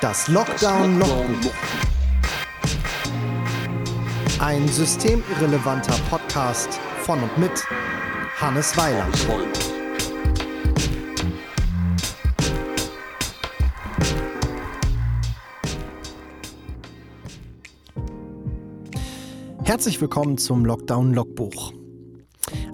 Das Lockdown Logbuch. Ein systemirrelevanter Podcast von und mit Hannes Weiland. Herzlich willkommen zum Lockdown Logbuch.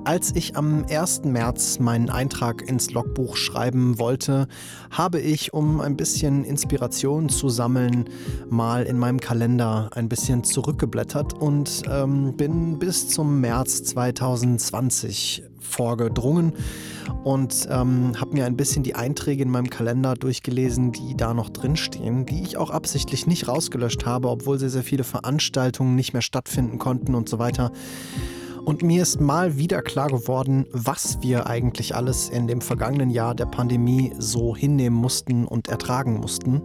Als ich am 1. März meinen Eintrag ins Logbuch schreiben wollte, habe ich, um ein bisschen Inspiration zu sammeln, mal in meinem Kalender ein bisschen zurückgeblättert und ähm, bin bis zum März 2020 vorgedrungen und ähm, habe mir ein bisschen die Einträge in meinem Kalender durchgelesen, die da noch drinstehen, die ich auch absichtlich nicht rausgelöscht habe, obwohl sehr, sehr viele Veranstaltungen nicht mehr stattfinden konnten und so weiter. Und mir ist mal wieder klar geworden, was wir eigentlich alles in dem vergangenen Jahr der Pandemie so hinnehmen mussten und ertragen mussten.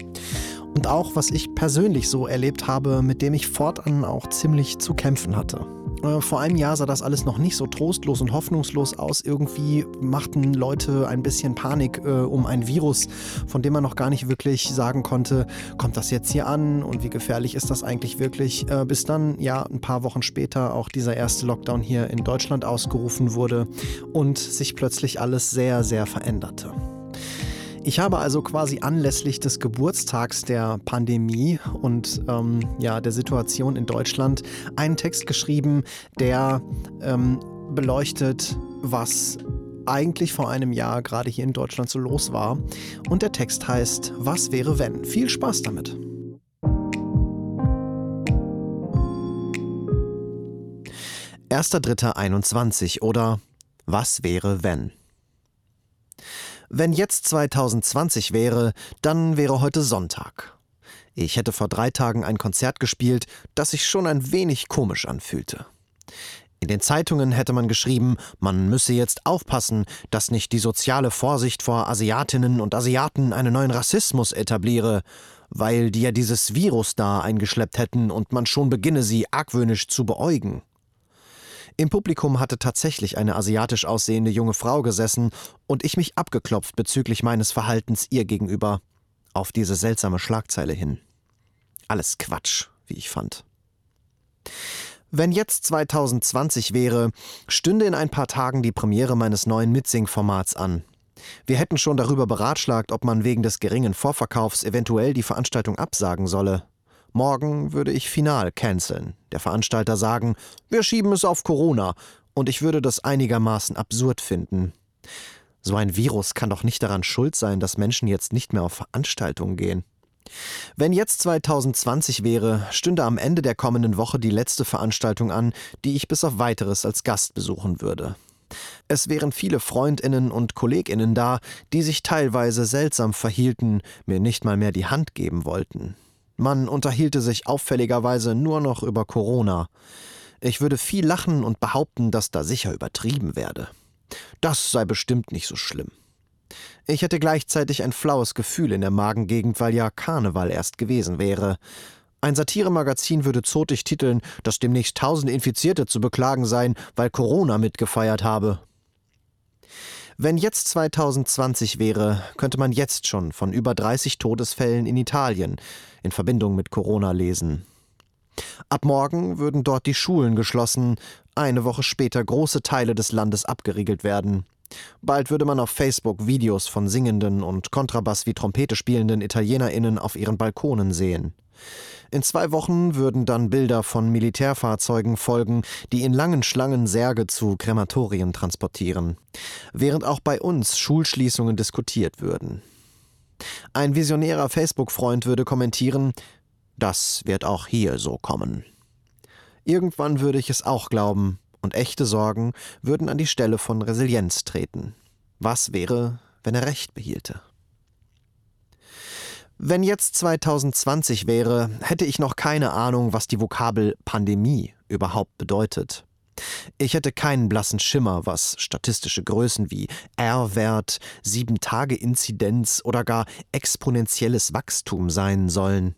Und auch, was ich persönlich so erlebt habe, mit dem ich fortan auch ziemlich zu kämpfen hatte. Äh, vor einem Jahr sah das alles noch nicht so trostlos und hoffnungslos aus. Irgendwie machten Leute ein bisschen Panik äh, um ein Virus, von dem man noch gar nicht wirklich sagen konnte, kommt das jetzt hier an und wie gefährlich ist das eigentlich wirklich. Äh, bis dann, ja, ein paar Wochen später auch dieser erste Lockdown hier in Deutschland ausgerufen wurde und sich plötzlich alles sehr, sehr veränderte. Ich habe also quasi anlässlich des Geburtstags der Pandemie und ähm, ja, der Situation in Deutschland einen Text geschrieben, der ähm, beleuchtet, was eigentlich vor einem Jahr gerade hier in Deutschland so los war. Und der Text heißt Was wäre wenn? Viel Spaß damit. Erster Dritter 21 oder Was wäre wenn? Wenn jetzt 2020 wäre, dann wäre heute Sonntag. Ich hätte vor drei Tagen ein Konzert gespielt, das sich schon ein wenig komisch anfühlte. In den Zeitungen hätte man geschrieben, man müsse jetzt aufpassen, dass nicht die soziale Vorsicht vor Asiatinnen und Asiaten einen neuen Rassismus etabliere, weil die ja dieses Virus da eingeschleppt hätten und man schon beginne, sie argwöhnisch zu beäugen. Im Publikum hatte tatsächlich eine asiatisch aussehende junge Frau gesessen und ich mich abgeklopft bezüglich meines Verhaltens ihr gegenüber. Auf diese seltsame Schlagzeile hin. Alles Quatsch, wie ich fand. Wenn jetzt 2020 wäre, stünde in ein paar Tagen die Premiere meines neuen Mitsing-Formats an. Wir hätten schon darüber beratschlagt, ob man wegen des geringen Vorverkaufs eventuell die Veranstaltung absagen solle. Morgen würde ich final canceln. Der Veranstalter sagen, wir schieben es auf Corona. Und ich würde das einigermaßen absurd finden. So ein Virus kann doch nicht daran schuld sein, dass Menschen jetzt nicht mehr auf Veranstaltungen gehen. Wenn jetzt 2020 wäre, stünde am Ende der kommenden Woche die letzte Veranstaltung an, die ich bis auf weiteres als Gast besuchen würde. Es wären viele Freundinnen und Kolleginnen da, die sich teilweise seltsam verhielten, mir nicht mal mehr die Hand geben wollten. Man unterhielte sich auffälligerweise nur noch über Corona. Ich würde viel lachen und behaupten, dass da sicher übertrieben werde. Das sei bestimmt nicht so schlimm. Ich hätte gleichzeitig ein flaues Gefühl in der Magengegend, weil ja Karneval erst gewesen wäre. Ein Satiremagazin würde zotig titeln, dass demnächst tausende Infizierte zu beklagen seien, weil Corona mitgefeiert habe. Wenn jetzt 2020 wäre, könnte man jetzt schon von über 30 Todesfällen in Italien in Verbindung mit Corona lesen. Ab morgen würden dort die Schulen geschlossen, eine Woche später große Teile des Landes abgeriegelt werden. Bald würde man auf Facebook Videos von singenden und Kontrabass wie Trompete spielenden Italienerinnen auf ihren Balkonen sehen. In zwei Wochen würden dann Bilder von Militärfahrzeugen folgen, die in langen Schlangen Särge zu Krematorien transportieren, während auch bei uns Schulschließungen diskutiert würden. Ein visionärer Facebook-Freund würde kommentieren, das wird auch hier so kommen. Irgendwann würde ich es auch glauben, und echte Sorgen würden an die Stelle von Resilienz treten. Was wäre, wenn er recht behielte? Wenn jetzt 2020 wäre, hätte ich noch keine Ahnung, was die Vokabel Pandemie überhaupt bedeutet. Ich hätte keinen blassen Schimmer, was statistische Größen wie R-Wert, 7-Tage-Inzidenz oder gar exponentielles Wachstum sein sollen.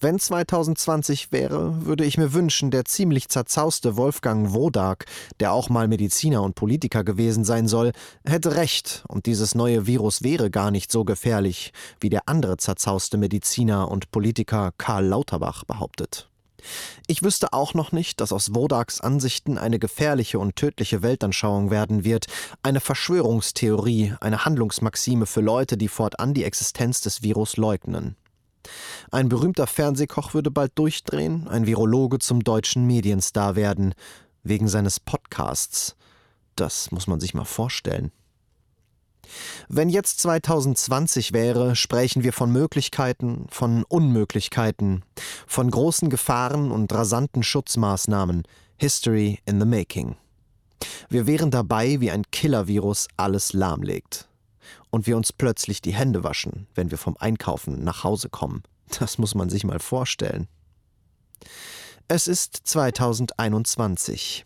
Wenn 2020 wäre, würde ich mir wünschen, der ziemlich zerzauste Wolfgang Wodak, der auch mal Mediziner und Politiker gewesen sein soll, hätte recht und dieses neue Virus wäre gar nicht so gefährlich, wie der andere zerzauste Mediziner und Politiker Karl Lauterbach behauptet. Ich wüsste auch noch nicht, dass aus Wodaks Ansichten eine gefährliche und tödliche Weltanschauung werden wird, eine Verschwörungstheorie, eine Handlungsmaxime für Leute, die fortan die Existenz des Virus leugnen. Ein berühmter Fernsehkoch würde bald durchdrehen, ein Virologe zum deutschen Medienstar werden, wegen seines Podcasts. Das muss man sich mal vorstellen. Wenn jetzt 2020 wäre, sprechen wir von Möglichkeiten, von Unmöglichkeiten, von großen Gefahren und rasanten Schutzmaßnahmen. History in the making. Wir wären dabei, wie ein Killer-Virus alles lahmlegt und wir uns plötzlich die Hände waschen, wenn wir vom Einkaufen nach Hause kommen. Das muss man sich mal vorstellen. Es ist 2021.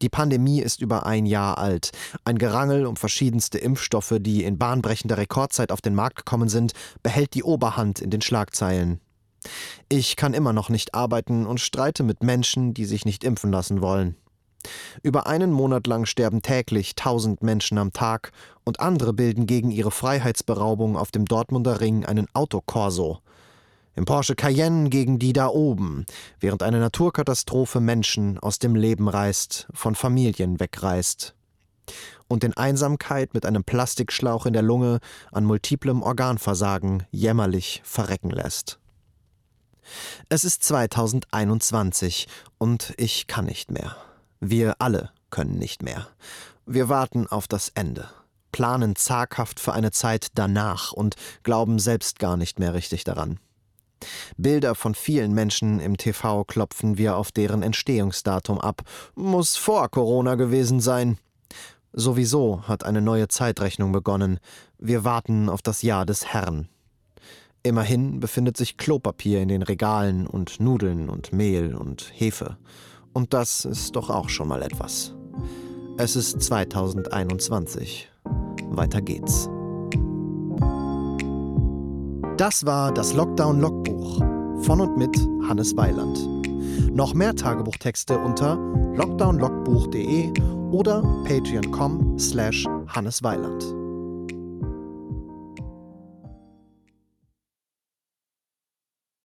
Die Pandemie ist über ein Jahr alt. Ein Gerangel um verschiedenste Impfstoffe, die in bahnbrechender Rekordzeit auf den Markt gekommen sind, behält die Oberhand in den Schlagzeilen. Ich kann immer noch nicht arbeiten und streite mit Menschen, die sich nicht impfen lassen wollen. Über einen Monat lang sterben täglich tausend Menschen am Tag und andere bilden gegen ihre Freiheitsberaubung auf dem Dortmunder Ring einen Autokorso. Im Porsche Cayenne gegen die da oben, während eine Naturkatastrophe Menschen aus dem Leben reißt, von Familien wegreißt. Und in Einsamkeit mit einem Plastikschlauch in der Lunge an multiplem Organversagen jämmerlich verrecken lässt. Es ist 2021 und ich kann nicht mehr. Wir alle können nicht mehr. Wir warten auf das Ende, planen zaghaft für eine Zeit danach und glauben selbst gar nicht mehr richtig daran. Bilder von vielen Menschen im TV klopfen wir auf deren Entstehungsdatum ab. Muss vor Corona gewesen sein. Sowieso hat eine neue Zeitrechnung begonnen. Wir warten auf das Jahr des Herrn. Immerhin befindet sich Klopapier in den Regalen und Nudeln und Mehl und Hefe. Und das ist doch auch schon mal etwas. Es ist 2021. Weiter geht's. Das war das Lockdown-Logbuch von und mit Hannes Weiland. Noch mehr Tagebuchtexte unter lockdownlogbuch.de oder patreon.com slash hannesweiland.